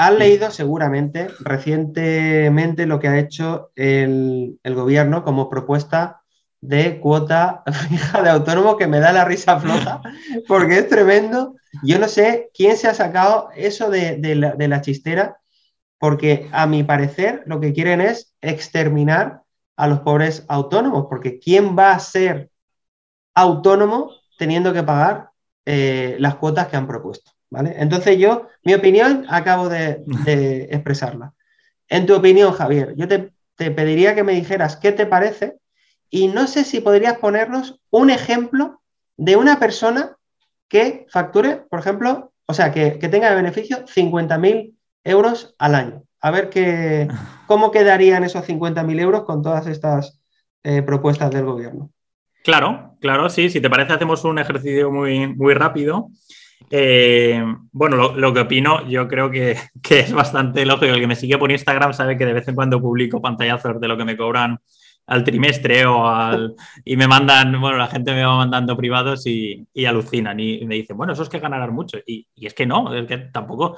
has leído seguramente recientemente lo que ha hecho el, el gobierno como propuesta de cuota fija de autónomo que me da la risa floja porque es tremendo. Yo no sé quién se ha sacado eso de, la, chistera porque a mi parecer lo que quieren es exterminar a los pobres autónomos porque ¿quién va a ser autónomo teniendo que pagar eh, las cuotas que han propuesto? ¿Vale? Entonces yo, mi opinión, acabo de, expresarla. En tu opinión, Javier, yo te, te pediría que me dijeras qué te parece y no sé si podrías ponernos un ejemplo de una persona que facture, por ejemplo, o sea, que, tenga de beneficio 50.000 euros al año. A ver qué, cómo quedarían esos 50.000 euros con todas estas eh, propuestas del gobierno. Claro, claro, sí. Si te parece, hacemos un ejercicio muy, muy rápido. Eh, bueno, lo, que opino, yo creo que, que, es bastante lógico. El que me sigue por Instagram sabe que de vez en cuando publico pantallazos de lo que me cobran al trimestre o al... Y me mandan, bueno, la gente me va mandando privados y, alucinan y, me dicen, bueno, eso es que ganarán mucho. Y, es que no, es que tampoco,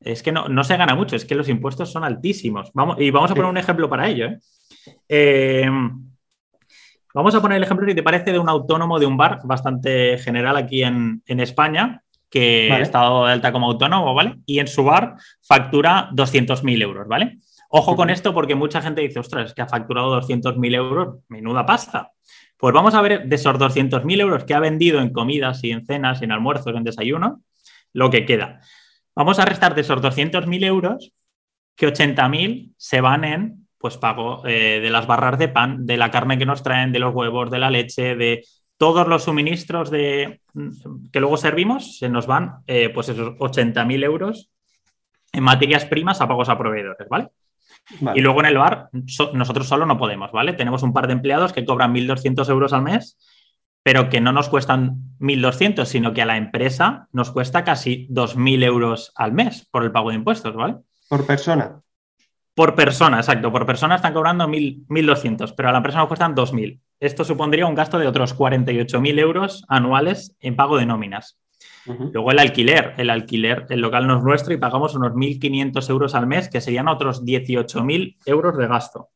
es que no, no se gana mucho, es que los impuestos son altísimos. Vamos, y vamos a poner un ejemplo para ello. ¿eh? Eh, vamos a poner el ejemplo, si te parece, de un autónomo de un bar bastante general aquí en, España, que ha estado de alta como autónomo, ¿vale? Y en su bar factura 200.000 euros, ¿vale? Ojo con esto porque mucha gente dice, ostras, es que ha facturado 200.000 euros, menuda pasta. Pues vamos a ver de esos 200.000 euros que ha vendido en comidas y en cenas, en almuerzos, en desayuno, lo que queda. Vamos a restar de esos 200.000 euros que 80.000 se van en pues pago eh, de las barras de pan, de la carne que nos traen, de los huevos, de la leche, de todos los suministros de, que luego servimos, se nos van eh, pues esos 80.000 euros en materias primas a pagos a proveedores, ¿vale? Y luego en el bar, nosotros solo no podemos, ¿vale? Tenemos un par de empleados que cobran 1.200 euros al mes, pero que no nos cuestan 1.200, sino que a la empresa nos cuesta casi 2.000 euros al mes por el pago de impuestos, ¿vale? Por persona. Por persona, exacto. Por persona están cobrando 1.200, pero a la empresa nos cuestan 2.000. Esto supondría un gasto de otros 48.000 euros anuales en pago de nóminas. Luego el alquiler, el alquiler, el local no es nuestro y pagamos unos 1.500 euros al mes, que serían otros 18.000 euros de gasto.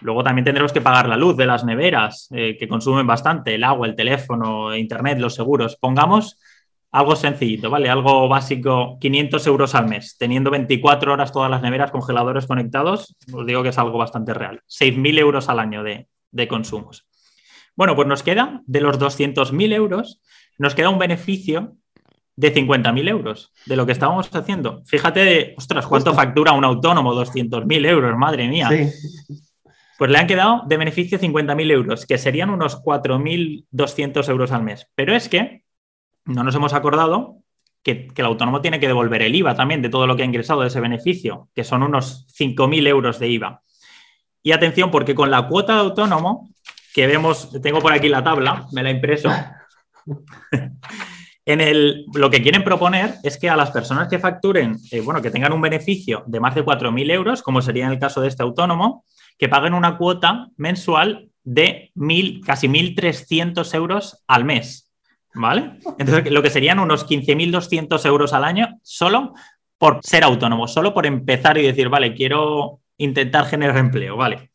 Luego también tendremos que pagar la luz de las neveras, eh, que consumen bastante, el agua, el teléfono, internet, los seguros. Pongamos algo sencillito, ¿vale? Algo básico, 500 euros al mes, teniendo 24 horas todas las neveras, congeladores conectados, os digo que es algo bastante real. 6.000 euros al año de, de consumos. Bueno, pues nos queda de los 200.000 euros, nos queda un beneficio de 50.000 euros de lo que estábamos haciendo. Fíjate, de, ostras, ¿cuánto factura un autónomo? 200.000 euros, madre mía. Pues le han quedado de beneficio 50.000 euros, que serían unos 4.200 euros al mes. Pero es que no nos hemos acordado que, que, el autónomo tiene que devolver el IVA también de todo lo que ha ingresado de ese beneficio, que son unos 5.000 euros de IVA. Y atención, porque con la cuota de autónomo, que vemos, tengo por aquí la tabla, me la he impreso, en el, lo que quieren proponer es que a las personas que facturen, eh, bueno, que tengan un beneficio de más de 4.000 euros, como sería en el caso de este autónomo, que paguen una cuota mensual de mil, casi 1.300 euros al mes. ¿Vale? Entonces, lo que serían unos 15.200 euros al año solo por ser autónomo, solo por empezar y decir, vale, quiero intentar generar empleo, ¿vale?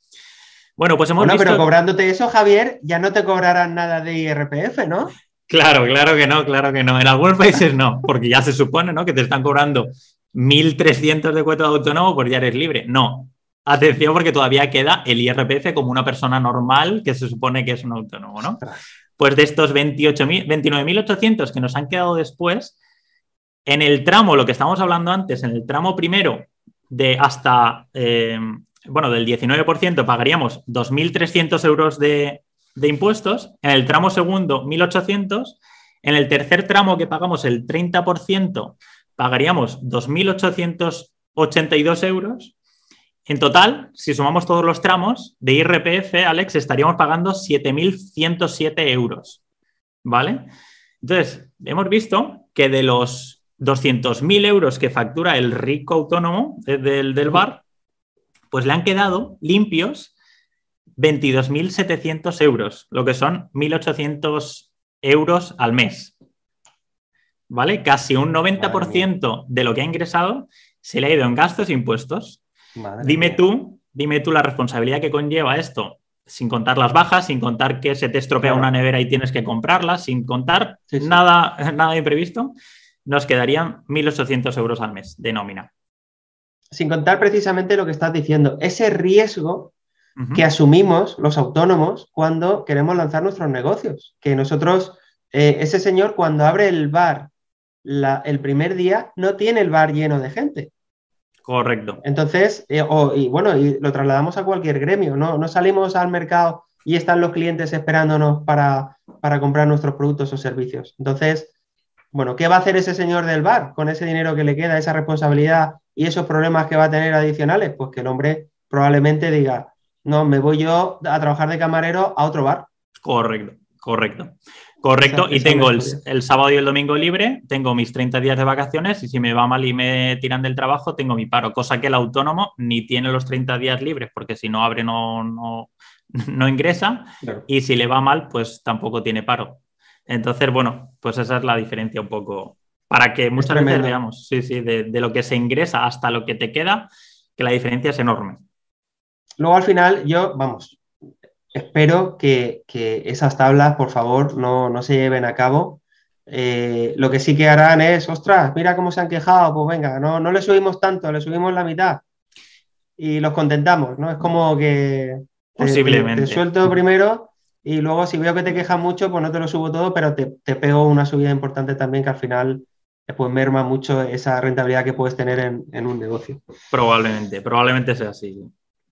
Bueno, pues hemos bueno, pero cobrándote eso, Javier, ya no te cobrarán nada de IRPF, ¿no? Claro, claro que no, claro que no. En algunos países no, porque ya se supone ¿no? que te están cobrando 1.300 de cuota de autónomo, pues ya eres libre. No. Atención, porque todavía queda el IRPF como una persona normal que se supone que es un autónomo, ¿no? Pues de estos 29.800 que nos han quedado después, en el tramo, lo que estábamos hablando antes, en el tramo primero de hasta, eh, bueno, del 19% pagaríamos 2.300 euros de, de impuestos, en el tramo segundo 1.800, en el tercer tramo que pagamos el 30%, pagaríamos 2.882 euros. En total, si sumamos todos los tramos de IRPF, Alex, estaríamos pagando 7.107 euros. ¿Vale? Entonces, hemos visto que de los 200.000 euros que factura el rico autónomo del, del bar, pues le han quedado limpios 22.700 euros, lo que son 1.800 euros al mes. ¿Vale? Casi un 90% de lo que ha ingresado se le ha ido en gastos e impuestos. dime tú, dime tú la responsabilidad que conlleva esto, sin contar las bajas, sin contar que se te estropea una nevera y tienes que comprarla, sin contar Nada, nada imprevisto, nos quedarían 1.800 euros al mes de nómina. Sin contar precisamente lo que estás diciendo, ese riesgo que asumimos los autónomos cuando queremos lanzar nuestros negocios, que nosotros, eh, ese señor cuando abre el bar el primer día no tiene el bar lleno de gente. Correcto. Entonces, eh, y bueno, y lo trasladamos a cualquier gremio, ¿no? No salimos al mercado y están los clientes esperándonos para, para comprar nuestros productos o servicios. Entonces, bueno, ¿qué va a hacer ese señor del bar con ese dinero que le queda, esa responsabilidad y esos problemas que va a tener adicionales? Pues que el hombre probablemente diga, no, me voy yo a trabajar de camarero a otro bar. Correcto, correcto. Correcto, y tengo el, sábado y el domingo libre, tengo mis 30 días de vacaciones y si me va mal y me tiran del trabajo, tengo mi paro, cosa que el autónomo ni tiene los 30 días libres porque si no abre no, no, no ingresa y si le va mal, pues tampoco tiene paro. Entonces, bueno, pues esa es la diferencia un poco para que muchas veces veamos, sí, sí, de, de lo que se ingresa hasta lo que te queda, que la diferencia es enorme. Luego al final yo, vamos, espero que, esas tablas, por favor, no, se lleven a cabo. Eh, lo que sí que harán es, ostras, mira cómo se han quejado, pues venga, no, no le subimos tanto, le subimos la mitad y los contentamos, ¿no? Es como que Posiblemente. Te, suelto primero y luego si veo que te quejas mucho, pues no te lo subo todo, pero te, pego una subida importante también que al final pues merma mucho esa rentabilidad que puedes tener en, en un negocio. Probablemente, probablemente sea así.